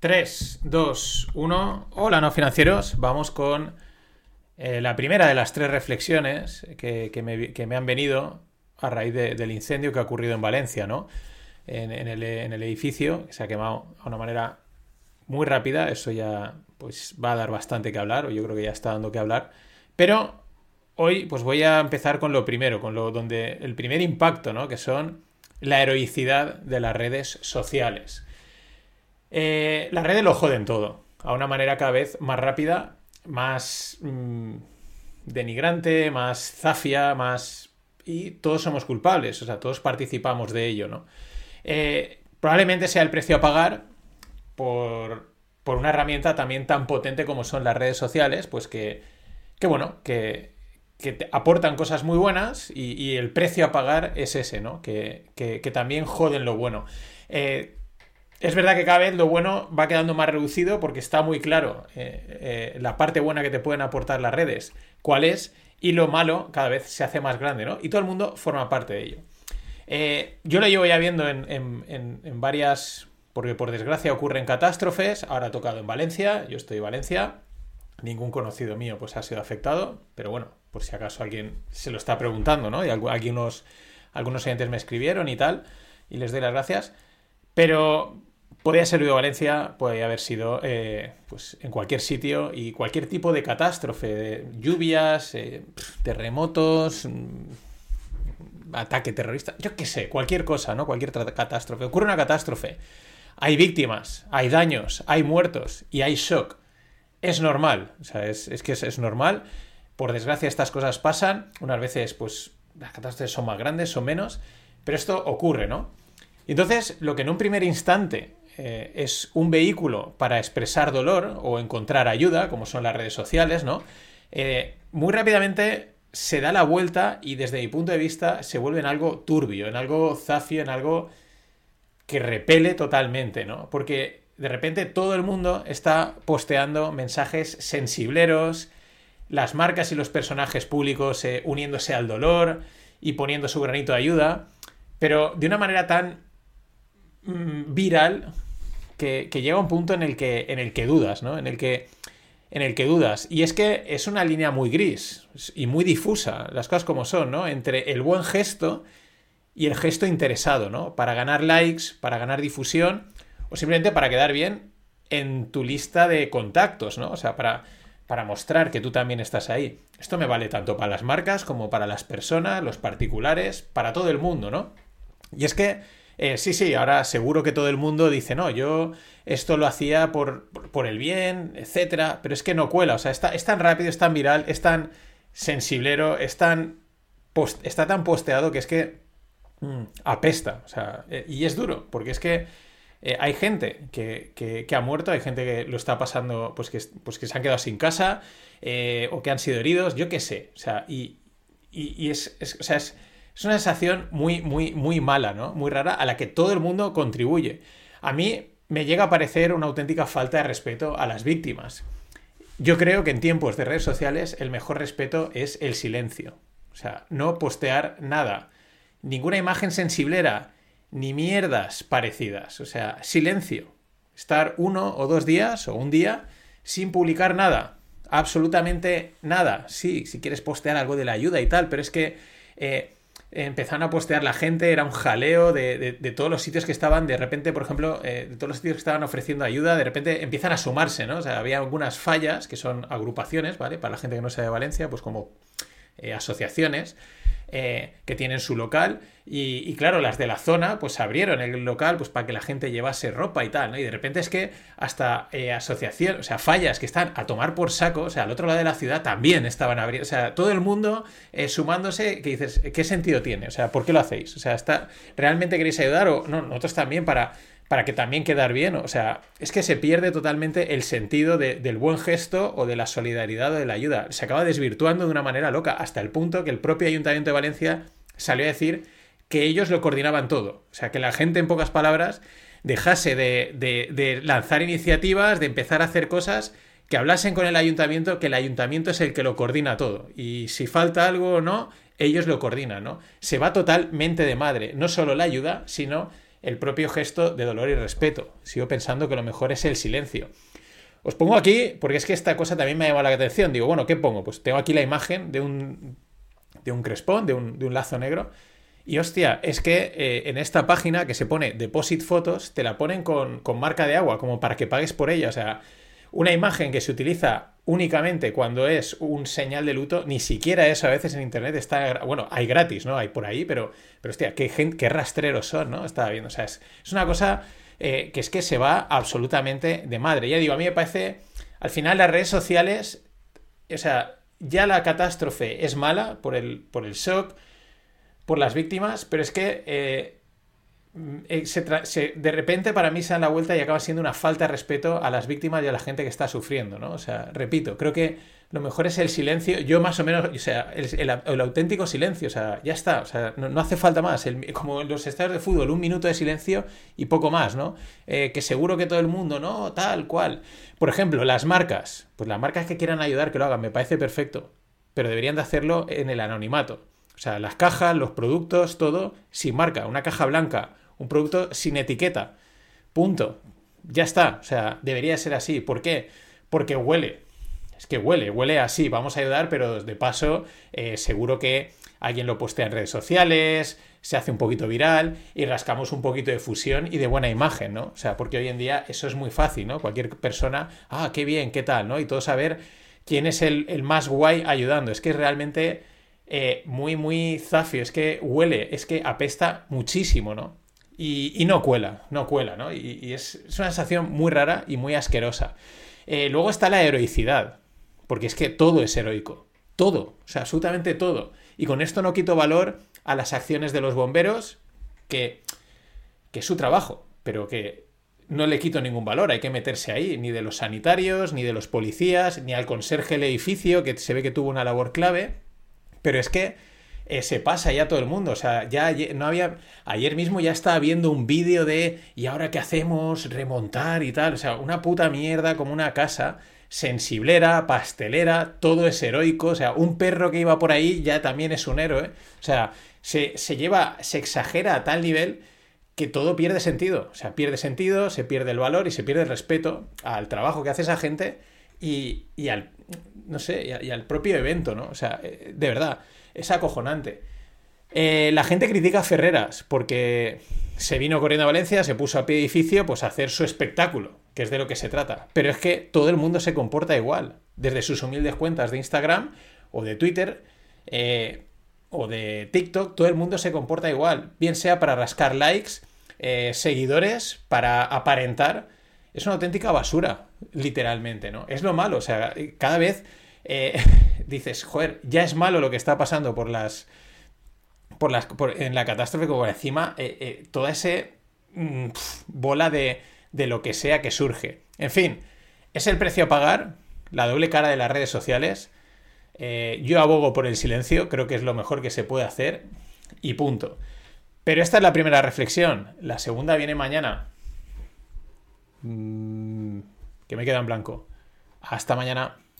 3, 2, 1. Hola, no financieros. Vamos con eh, la primera de las tres reflexiones que, me, han venido a raíz del incendio que ha ocurrido en Valencia, ¿no? En, el, edificio, que se ha quemado a una manera muy rápida. Eso ya pues, va a dar bastante que hablar, o yo creo que ya está dando que hablar. Pero hoy pues voy a empezar con lo primero, con lo donde el primer impacto, ¿no? Que son la heroicidad de las redes sociales. Eh, las redes lo joden todo, a una manera cada vez más rápida, más mm, denigrante, más zafia, más... Y todos somos culpables, o sea, todos participamos de ello, ¿no? Eh, probablemente sea el precio a pagar por, por, una herramienta también tan potente como son las redes sociales, pues que, que bueno, que, que te aportan cosas muy buenas y, el precio a pagar es ese, ¿no? Que, que, también joden lo bueno. Eh, es verdad que cada vez lo bueno va quedando más reducido porque está muy claro eh, eh, la parte buena que te pueden aportar las redes, cuál es, y lo malo cada vez se hace más grande, ¿no? Y todo el mundo forma parte de ello. Eh, yo lo llevo ya viendo en, varias, porque por desgracia ocurren catástrofes, ahora ha tocado en Valencia, yo estoy en Valencia, ningún conocido mío pues ha sido afectado, pero bueno, por si acaso alguien se lo está preguntando, ¿no? Y algunos, algunos oyentes me escribieron y tal, y les doy las gracias. Pero Podría ser de Valencia, puede haber sido eh, pues en cualquier sitio y cualquier tipo de catástrofe, lluvias, eh, terremotos, mm, ataque terrorista, yo qué sé, cualquier cosa, ¿no? Cualquier catástrofe. Ocurre una catástrofe, hay víctimas, hay daños, hay muertos y hay shock. Es normal, o sea, es, que es, es, normal. Por desgracia estas cosas pasan, unas veces pues las catástrofes son más grandes, son menos, pero esto ocurre, ¿no? Entonces, lo que en un primer instante eh, es un vehículo para expresar dolor o encontrar ayuda, como son las redes sociales, ¿no? Eh, muy rápidamente se da la vuelta y desde mi punto de vista se vuelve en algo turbio, en algo zafio, en algo que repele totalmente, ¿no? Porque de repente todo el mundo está posteando mensajes sensibleros, las marcas y los personajes públicos eh, uniéndose al dolor y poniendo su granito de ayuda, pero de una manera tan mm, viral que, llega un punto en el que, en el que dudas, ¿no? En el que, en el que dudas. Y es que es una línea muy gris y muy difusa, las cosas como son, ¿no? Entre el buen gesto y el gesto interesado, ¿no? Para ganar likes, para ganar difusión o simplemente para quedar bien en tu lista de contactos, ¿no? O sea, para, para mostrar que tú también estás ahí. Esto me vale tanto para las marcas como para las personas, los particulares, para todo el mundo, ¿no? Y es que eh, sí, sí, ahora seguro que todo el mundo dice, no, yo esto lo hacía por, el bien, etcétera, pero es que no cuela, o sea, está, es tan rápido, es tan viral, es tan sensiblero, es tan está tan posteado que es que mm, apesta, o sea, eh, y es duro, porque es que eh, hay gente que, ha muerto, hay gente que lo está pasando, pues que, pues que se han quedado sin casa, o que han sido heridos, yo qué sé, o sea, y, y, es, o sea, es es una sensación muy, muy, muy mala, ¿no? Muy rara, a la que todo el mundo contribuye. A mí me llega a parecer una auténtica falta de respeto a las víctimas. Yo creo que en tiempos de redes sociales el mejor respeto es el silencio. O sea, no postear nada. Ninguna imagen sensiblera, ni mierdas parecidas. O sea, silencio. Estar uno o dos días o un día sin publicar nada. Absolutamente nada. Sí, si quieres postear algo de la ayuda y tal, pero es que eh, empezaron a postear la gente, era un jaleo de, todos los sitios que estaban, de repente, por ejemplo, eh, de todos los sitios que estaban ofreciendo ayuda, de repente empiezan a sumarse, ¿no? O sea, había algunas fallas que son agrupaciones, ¿vale? Para la gente que no sea de Valencia, pues como eh, asociaciones, eh, que tienen su local y, claro, las de la zona pues abrieron el local pues para que la gente llevase ropa y tal, ¿no? Y de repente es que hasta eh, asociación, o sea, fallas que están a tomar por saco, o sea, al otro lado de la ciudad también estaban abriendo, o sea, todo el mundo sumándose, que dices, ¿qué sentido tiene? O sea, ¿por qué lo hacéis? O sea, está, ¿realmente queréis ayudar o no? Nosotros también para para que también quedar bien. O sea, es que se pierde totalmente el sentido del buen gesto o de la solidaridad o de la ayuda. Se acaba desvirtuando de una manera loca, hasta el punto que el propio Ayuntamiento de Valencia salió a decir que ellos lo coordinaban todo. O sea, que la gente, en pocas palabras, dejase de, de lanzar iniciativas, de empezar a hacer cosas que hablasen con el ayuntamiento, que el ayuntamiento es el que lo coordina todo. Y si falta algo o no, ellos lo coordinan, ¿no? Se va totalmente de madre, no solo la ayuda, sino el propio gesto de dolor y respeto. Sigo pensando que lo mejor es el silencio. Os pongo aquí, porque es que esta cosa también me ha llamado la atención. Digo, bueno, ¿qué pongo? Pues tengo aquí la imagen de un, de un crespón, de un, de un lazo negro. Y hostia, es que eh, en esta página que se pone Deposit Fotos, te la ponen con, con marca de agua, como para que pagues por ella. O sea, una imagen que se utiliza únicamente cuando es un señal de luto, ni siquiera eso a veces en internet está. Bueno, hay gratis, ¿no? Hay por ahí, pero, pero hostia, qué, qué rastreros son, ¿no? Estaba viendo. O sea, es, es una cosa eh, que es que se va absolutamente de madre. Ya digo, a mí me parece. Al final, las redes sociales. O sea, ya la catástrofe es mala por el, por el shock, por las víctimas, pero es que eh, Mm, eh, de repente para mí se da la vuelta y acaba siendo una falta de respeto a las víctimas y a la gente que está sufriendo, ¿no? O sea, repito, creo que lo mejor es el silencio, yo más o menos, o sea, el, auténtico silencio, o sea, ya está, o sea, no, hace falta más, como en los estadios de fútbol, un minuto de silencio y poco más, ¿no? Eh, que seguro que todo el mundo, ¿no? Tal cual. Por ejemplo, las marcas, pues las marcas que quieran ayudar, que lo hagan, me parece perfecto, pero deberían de hacerlo en el anonimato. O sea, las cajas, los productos, todo sin marca. Una caja blanca, un producto sin etiqueta. Punto. Ya está. O sea, debería ser así. ¿Por qué? Porque huele. Es que huele, huele así. Vamos a ayudar, pero de paso, eh, seguro que alguien lo postea en redes sociales, se hace un poquito viral y rascamos un poquito de fusión y de buena imagen, ¿no? O sea, porque hoy en día eso es muy fácil, ¿no? Cualquier persona, ah, qué bien, qué tal, ¿no? Y todo saber quién es el, el más guay ayudando. Es que realmente eh, muy, muy zafio, es que huele, es que apesta muchísimo, ¿no? Y, no cuela, no cuela, ¿no? Y, es, una sensación muy rara y muy asquerosa. Eh, luego está la heroicidad, porque es que todo es heroico, todo, o sea, absolutamente todo. Y con esto no quito valor a las acciones de los bomberos, que, que es su trabajo, pero que no le quito ningún valor, hay que meterse ahí, ni de los sanitarios, ni de los policías, ni al conserje del edificio, que se ve que tuvo una labor clave. Pero es que eh, se pasa ya todo el mundo. O sea, ya no había. Ayer mismo ya estaba viendo un vídeo de. ¿Y ahora qué hacemos? Remontar y tal. O sea, una puta mierda como una casa. Sensiblera, pastelera, todo es heroico. O sea, un perro que iba por ahí ya también es un héroe. O sea, se, lleva, se exagera a tal nivel que todo pierde sentido. O sea, pierde sentido, se pierde el valor y se pierde el respeto al trabajo que hace esa gente y, y al, no sé, y, al propio evento, ¿no? O sea, eh, de verdad, es acojonante. Eh, la gente critica a Ferreras porque se vino corriendo a Valencia, se puso a pie edificio, pues a hacer su espectáculo, que es de lo que se trata. Pero es que todo el mundo se comporta igual, desde sus humildes cuentas de Instagram o de Twitter eh, o de TikTok, todo el mundo se comporta igual, bien sea para rascar likes, seguidores, para aparentar es una auténtica basura, literalmente, ¿no? Es lo malo, o sea, cada vez eh, dices, joder, ya es malo lo que está pasando por las. Por las en la catástrofe, como encima, eh, eh, toda ese mm, bola de, de lo que sea que surge. En fin, es el precio a pagar, la doble cara de las redes sociales. yo abogo por el silencio, creo que es lo mejor que se puede hacer y punto. Pero esta es la primera reflexión. La segunda viene mañana. Mm, que me queda en blanco. Hasta mañana.